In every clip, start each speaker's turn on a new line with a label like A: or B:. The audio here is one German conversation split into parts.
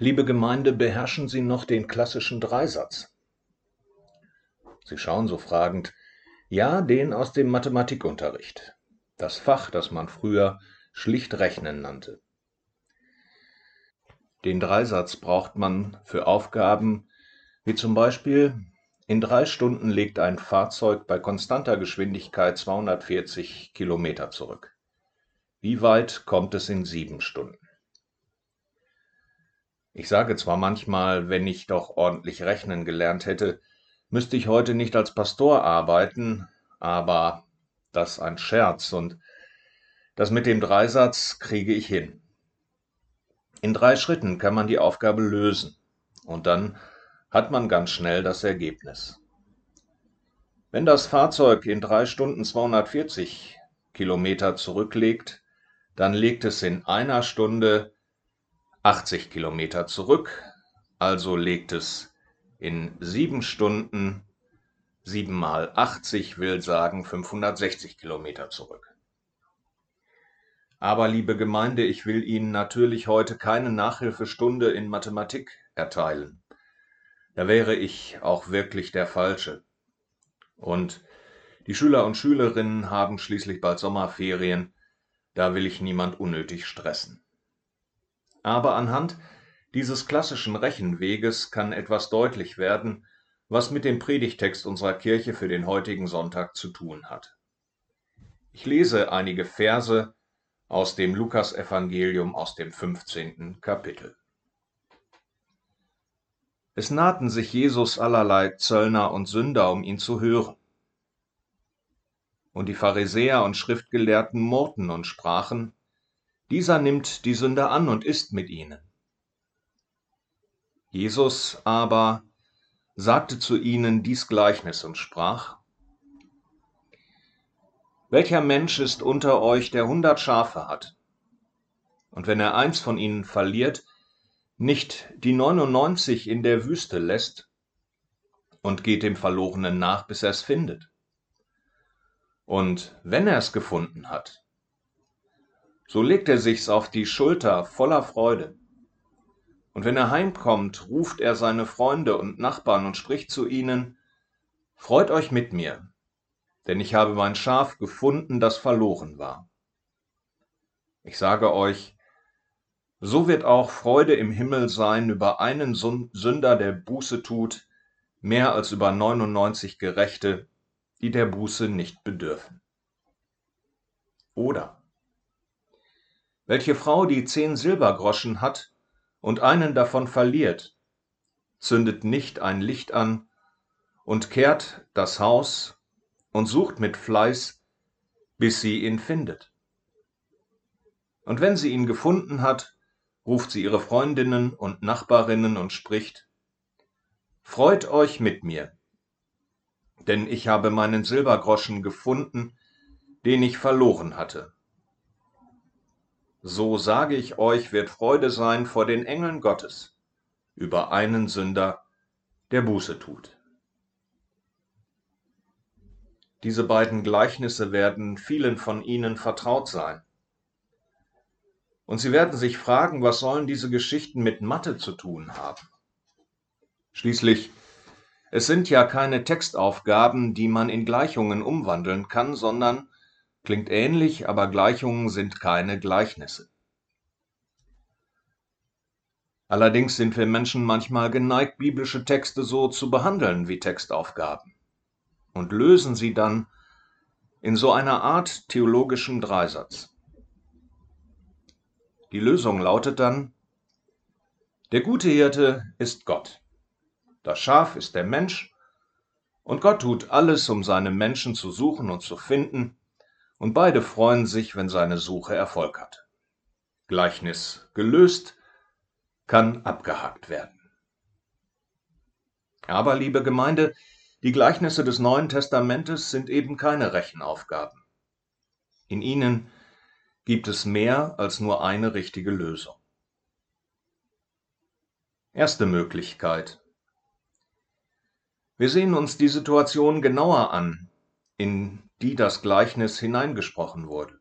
A: Liebe Gemeinde, beherrschen Sie noch den klassischen Dreisatz? Sie schauen so fragend. Ja, den aus dem Mathematikunterricht. Das Fach, das man früher schlicht Rechnen nannte. Den Dreisatz braucht man für Aufgaben wie zum Beispiel in drei Stunden legt ein Fahrzeug bei konstanter Geschwindigkeit 240 Kilometer zurück. Wie weit kommt es in sieben Stunden? Ich sage zwar manchmal, wenn ich doch ordentlich rechnen gelernt hätte, müsste ich heute nicht als Pastor arbeiten, aber das ein Scherz und das mit dem Dreisatz kriege ich hin. In drei Schritten kann man die Aufgabe lösen und dann hat man ganz schnell das Ergebnis. Wenn das Fahrzeug in drei Stunden 240 Kilometer zurücklegt, dann legt es in einer Stunde 80 Kilometer zurück, also legt es in sieben Stunden 7 mal 80 will sagen 560 Kilometer zurück. Aber liebe Gemeinde, ich will Ihnen natürlich heute keine Nachhilfestunde in Mathematik erteilen. Da wäre ich auch wirklich der Falsche. Und die Schüler und Schülerinnen haben schließlich bald Sommerferien, da will ich niemand unnötig stressen. Aber anhand dieses klassischen Rechenweges kann etwas deutlich werden, was mit dem Predigtext unserer Kirche für den heutigen Sonntag zu tun hat. Ich lese einige Verse aus dem Lukasevangelium aus dem 15. Kapitel. Es nahten sich Jesus allerlei Zöllner und Sünder, um ihn zu hören. Und die Pharisäer und Schriftgelehrten murrten und sprachen, dieser nimmt die Sünder an und isst mit ihnen. Jesus aber sagte zu ihnen dies Gleichnis und sprach, Welcher Mensch ist unter euch, der hundert Schafe hat, und wenn er eins von ihnen verliert, nicht die neunundneunzig in der Wüste lässt und geht dem Verlorenen nach, bis er es findet? Und wenn er es gefunden hat, so legt er sich's auf die Schulter voller Freude. Und wenn er heimkommt, ruft er seine Freunde und Nachbarn und spricht zu ihnen, Freut euch mit mir, denn ich habe mein Schaf gefunden, das verloren war. Ich sage euch, so wird auch Freude im Himmel sein über einen Sünder, der Buße tut, mehr als über 99 Gerechte, die der Buße nicht bedürfen. Oder welche Frau, die zehn Silbergroschen hat und einen davon verliert, zündet nicht ein Licht an und kehrt das Haus und sucht mit Fleiß, bis sie ihn findet. Und wenn sie ihn gefunden hat, ruft sie ihre Freundinnen und Nachbarinnen und spricht, Freut euch mit mir, denn ich habe meinen Silbergroschen gefunden, den ich verloren hatte so sage ich euch, wird Freude sein vor den Engeln Gottes über einen Sünder, der Buße tut. Diese beiden Gleichnisse werden vielen von Ihnen vertraut sein. Und Sie werden sich fragen, was sollen diese Geschichten mit Mathe zu tun haben? Schließlich, es sind ja keine Textaufgaben, die man in Gleichungen umwandeln kann, sondern Klingt ähnlich, aber Gleichungen sind keine Gleichnisse. Allerdings sind wir Menschen manchmal geneigt, biblische Texte so zu behandeln wie Textaufgaben und lösen sie dann in so einer Art theologischen Dreisatz. Die Lösung lautet dann, der gute Hirte ist Gott, das Schaf ist der Mensch, und Gott tut alles, um seine Menschen zu suchen und zu finden, und beide freuen sich, wenn seine Suche Erfolg hat. Gleichnis gelöst, kann abgehakt werden. Aber, liebe Gemeinde, die Gleichnisse des Neuen Testamentes sind eben keine Rechenaufgaben. In ihnen gibt es mehr als nur eine richtige Lösung. Erste Möglichkeit. Wir sehen uns die Situation genauer an, in die das Gleichnis hineingesprochen wurde.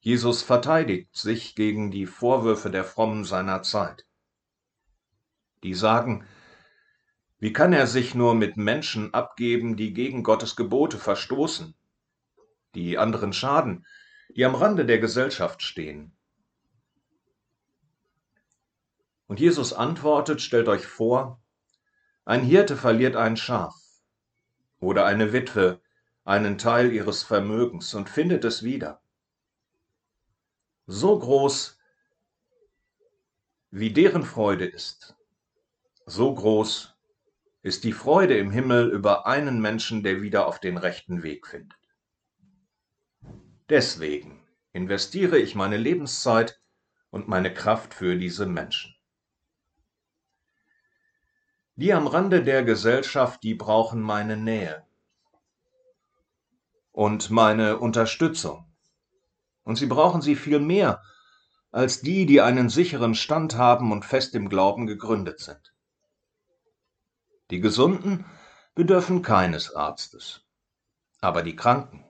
A: Jesus verteidigt sich gegen die Vorwürfe der Frommen seiner Zeit. Die sagen, wie kann er sich nur mit Menschen abgeben, die gegen Gottes Gebote verstoßen, die anderen schaden, die am Rande der Gesellschaft stehen? Und Jesus antwortet, stellt euch vor, ein Hirte verliert ein Schaf oder eine Witwe einen Teil ihres Vermögens und findet es wieder. So groß wie deren Freude ist, so groß ist die Freude im Himmel über einen Menschen, der wieder auf den rechten Weg findet. Deswegen investiere ich meine Lebenszeit und meine Kraft für diese Menschen. Die am Rande der Gesellschaft, die brauchen meine Nähe und meine Unterstützung. Und sie brauchen sie viel mehr als die, die einen sicheren Stand haben und fest im Glauben gegründet sind. Die Gesunden bedürfen keines Arztes, aber die Kranken.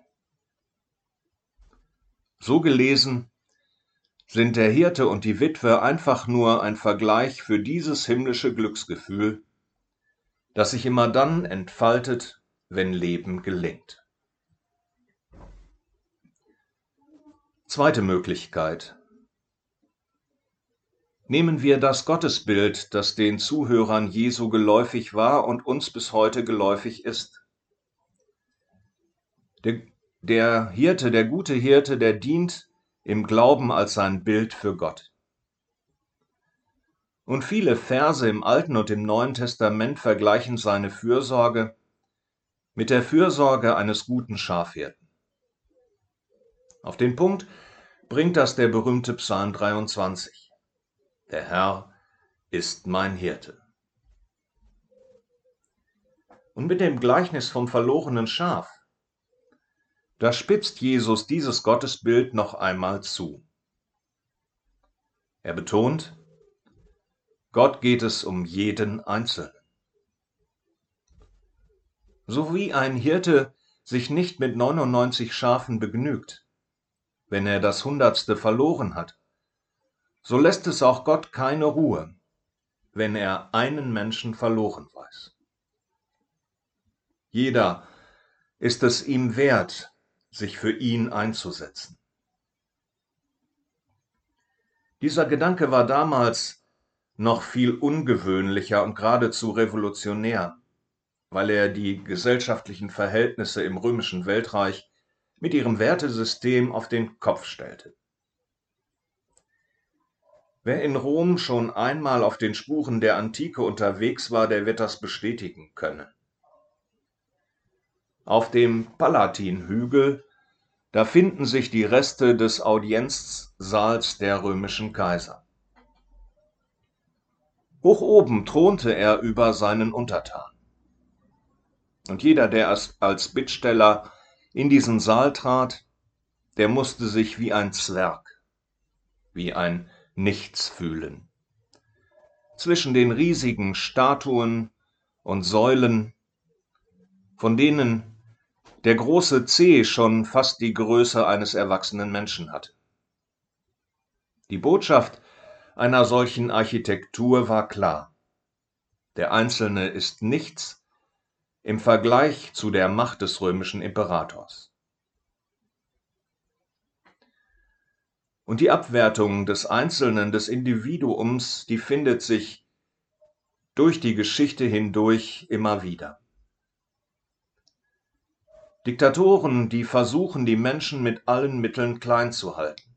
A: So gelesen sind der Hirte und die Witwe einfach nur ein Vergleich für dieses himmlische Glücksgefühl, das sich immer dann entfaltet, wenn Leben gelingt. Zweite Möglichkeit. Nehmen wir das Gottesbild, das den Zuhörern Jesu geläufig war und uns bis heute geläufig ist. Der, der Hirte, der gute Hirte, der dient im Glauben als sein Bild für Gott. Und viele Verse im Alten und im Neuen Testament vergleichen seine Fürsorge mit der Fürsorge eines guten Schafhirten. Auf den Punkt bringt das der berühmte Psalm 23. Der Herr ist mein Hirte. Und mit dem Gleichnis vom verlorenen Schaf, da spitzt Jesus dieses Gottesbild noch einmal zu. Er betont, Gott geht es um jeden Einzelnen. So wie ein Hirte sich nicht mit 99 Schafen begnügt, wenn er das Hundertste verloren hat, so lässt es auch Gott keine Ruhe, wenn er einen Menschen verloren weiß. Jeder ist es ihm wert, sich für ihn einzusetzen. Dieser Gedanke war damals noch viel ungewöhnlicher und geradezu revolutionär, weil er die gesellschaftlichen Verhältnisse im römischen Weltreich mit ihrem Wertesystem auf den Kopf stellte. Wer in Rom schon einmal auf den Spuren der Antike unterwegs war, der wird das bestätigen können. Auf dem Palatinhügel, da finden sich die Reste des Audienzsaals der römischen Kaiser. Hoch oben thronte er über seinen Untertanen. Und jeder, der als Bittsteller in diesen Saal trat, der musste sich wie ein Zwerg, wie ein Nichts fühlen. Zwischen den riesigen Statuen und Säulen, von denen der große C schon fast die Größe eines erwachsenen Menschen hat. Die Botschaft einer solchen Architektur war klar. Der Einzelne ist nichts im Vergleich zu der Macht des römischen Imperators. Und die Abwertung des Einzelnen, des Individuums, die findet sich durch die Geschichte hindurch immer wieder. Diktatoren, die versuchen, die Menschen mit allen Mitteln klein zu halten.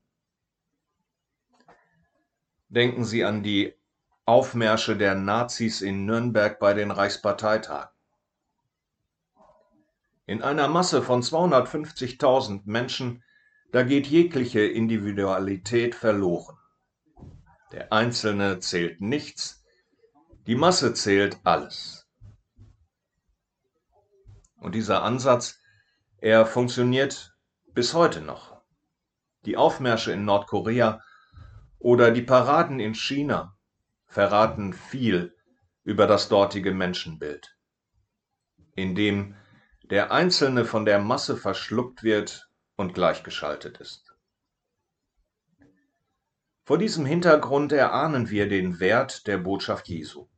A: Denken Sie an die Aufmärsche der Nazis in Nürnberg bei den Reichsparteitagen. In einer Masse von 250.000 Menschen, da geht jegliche Individualität verloren. Der Einzelne zählt nichts, die Masse zählt alles. Und dieser Ansatz, er funktioniert bis heute noch. Die Aufmärsche in Nordkorea oder die Paraden in China verraten viel über das dortige Menschenbild, in dem der Einzelne von der Masse verschluckt wird und gleichgeschaltet ist. Vor diesem Hintergrund erahnen wir den Wert der Botschaft Jesu.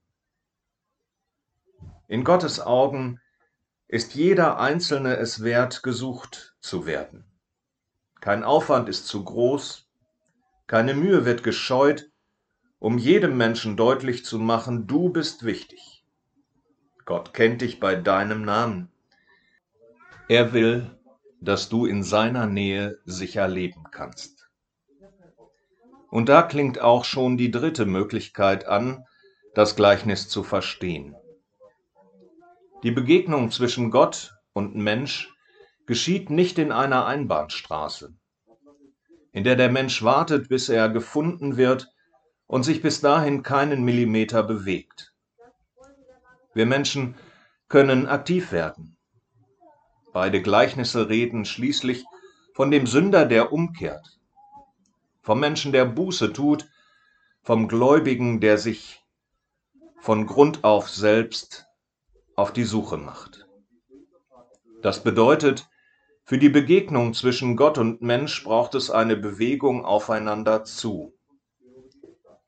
A: In Gottes Augen ist jeder Einzelne es wert, gesucht zu werden. Kein Aufwand ist zu groß, keine Mühe wird gescheut, um jedem Menschen deutlich zu machen, du bist wichtig. Gott kennt dich bei deinem Namen. Er will, dass du in seiner Nähe sicher leben kannst. Und da klingt auch schon die dritte Möglichkeit an, das Gleichnis zu verstehen. Die Begegnung zwischen Gott und Mensch geschieht nicht in einer Einbahnstraße, in der der Mensch wartet, bis er gefunden wird und sich bis dahin keinen Millimeter bewegt. Wir Menschen können aktiv werden. Beide Gleichnisse reden schließlich von dem Sünder, der umkehrt, vom Menschen, der Buße tut, vom Gläubigen, der sich von Grund auf selbst auf die Suche macht. Das bedeutet, für die Begegnung zwischen Gott und Mensch braucht es eine Bewegung aufeinander zu.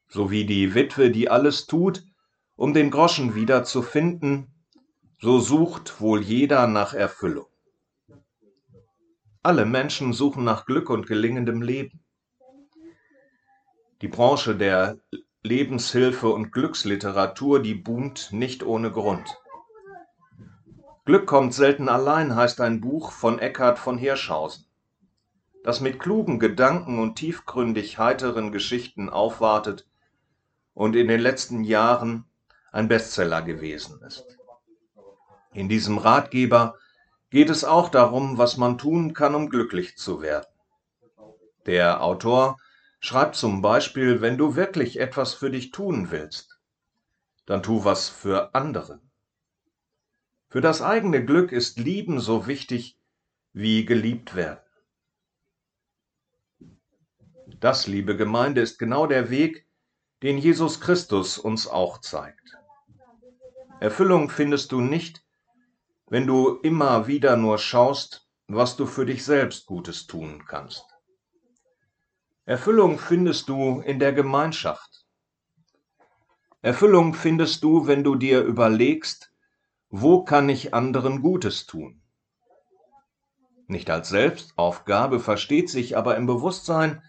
A: So wie die Witwe, die alles tut, um den Groschen wieder zu finden, so sucht wohl jeder nach Erfüllung. Alle Menschen suchen nach Glück und gelingendem Leben. Die Branche der Lebenshilfe und Glücksliteratur, die boomt nicht ohne Grund. Glück kommt selten allein heißt ein Buch von Eckhard von Hirschhausen, das mit klugen Gedanken und tiefgründig heiteren Geschichten aufwartet und in den letzten Jahren ein Bestseller gewesen ist. In diesem Ratgeber geht es auch darum, was man tun kann, um glücklich zu werden. Der Autor schreibt zum Beispiel, wenn du wirklich etwas für dich tun willst, dann tu was für andere. Für das eigene Glück ist Lieben so wichtig wie geliebt werden. Das, liebe Gemeinde, ist genau der Weg, den Jesus Christus uns auch zeigt. Erfüllung findest du nicht, wenn du immer wieder nur schaust, was du für dich selbst Gutes tun kannst. Erfüllung findest du in der Gemeinschaft. Erfüllung findest du, wenn du dir überlegst, wo kann ich anderen Gutes tun? Nicht als Selbstaufgabe versteht sich aber im Bewusstsein,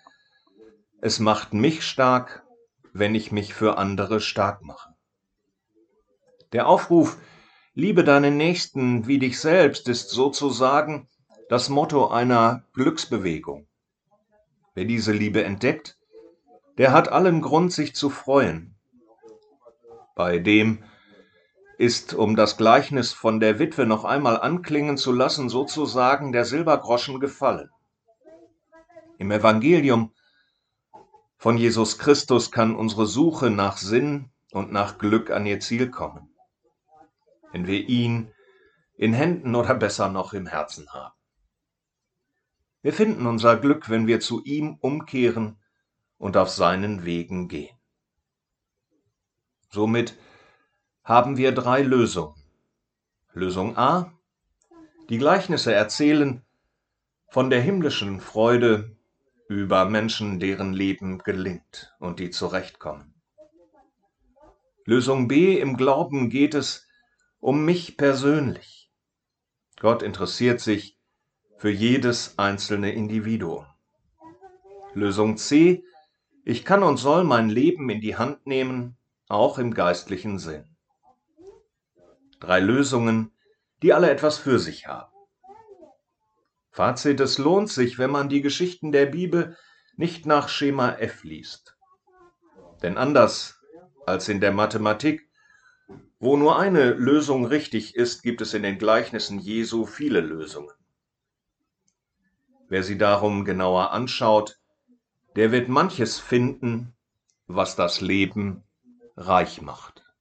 A: es macht mich stark, wenn ich mich für andere stark mache. Der Aufruf, liebe deinen Nächsten wie dich selbst, ist sozusagen das Motto einer Glücksbewegung. Wer diese Liebe entdeckt, der hat allen Grund, sich zu freuen. Bei dem, ist, um das Gleichnis von der Witwe noch einmal anklingen zu lassen, sozusagen der Silbergroschen gefallen. Im Evangelium von Jesus Christus kann unsere Suche nach Sinn und nach Glück an ihr Ziel kommen, wenn wir ihn in Händen oder besser noch im Herzen haben. Wir finden unser Glück, wenn wir zu ihm umkehren und auf seinen Wegen gehen. Somit haben wir drei Lösungen. Lösung A. Die Gleichnisse erzählen von der himmlischen Freude über Menschen, deren Leben gelingt und die zurechtkommen. Lösung B. Im Glauben geht es um mich persönlich. Gott interessiert sich für jedes einzelne Individuum. Lösung C. Ich kann und soll mein Leben in die Hand nehmen, auch im geistlichen Sinn. Drei Lösungen, die alle etwas für sich haben. Fazit, es lohnt sich, wenn man die Geschichten der Bibel nicht nach Schema F liest. Denn anders als in der Mathematik, wo nur eine Lösung richtig ist, gibt es in den Gleichnissen Jesu viele Lösungen. Wer sie darum genauer anschaut, der wird manches finden, was das Leben reich macht.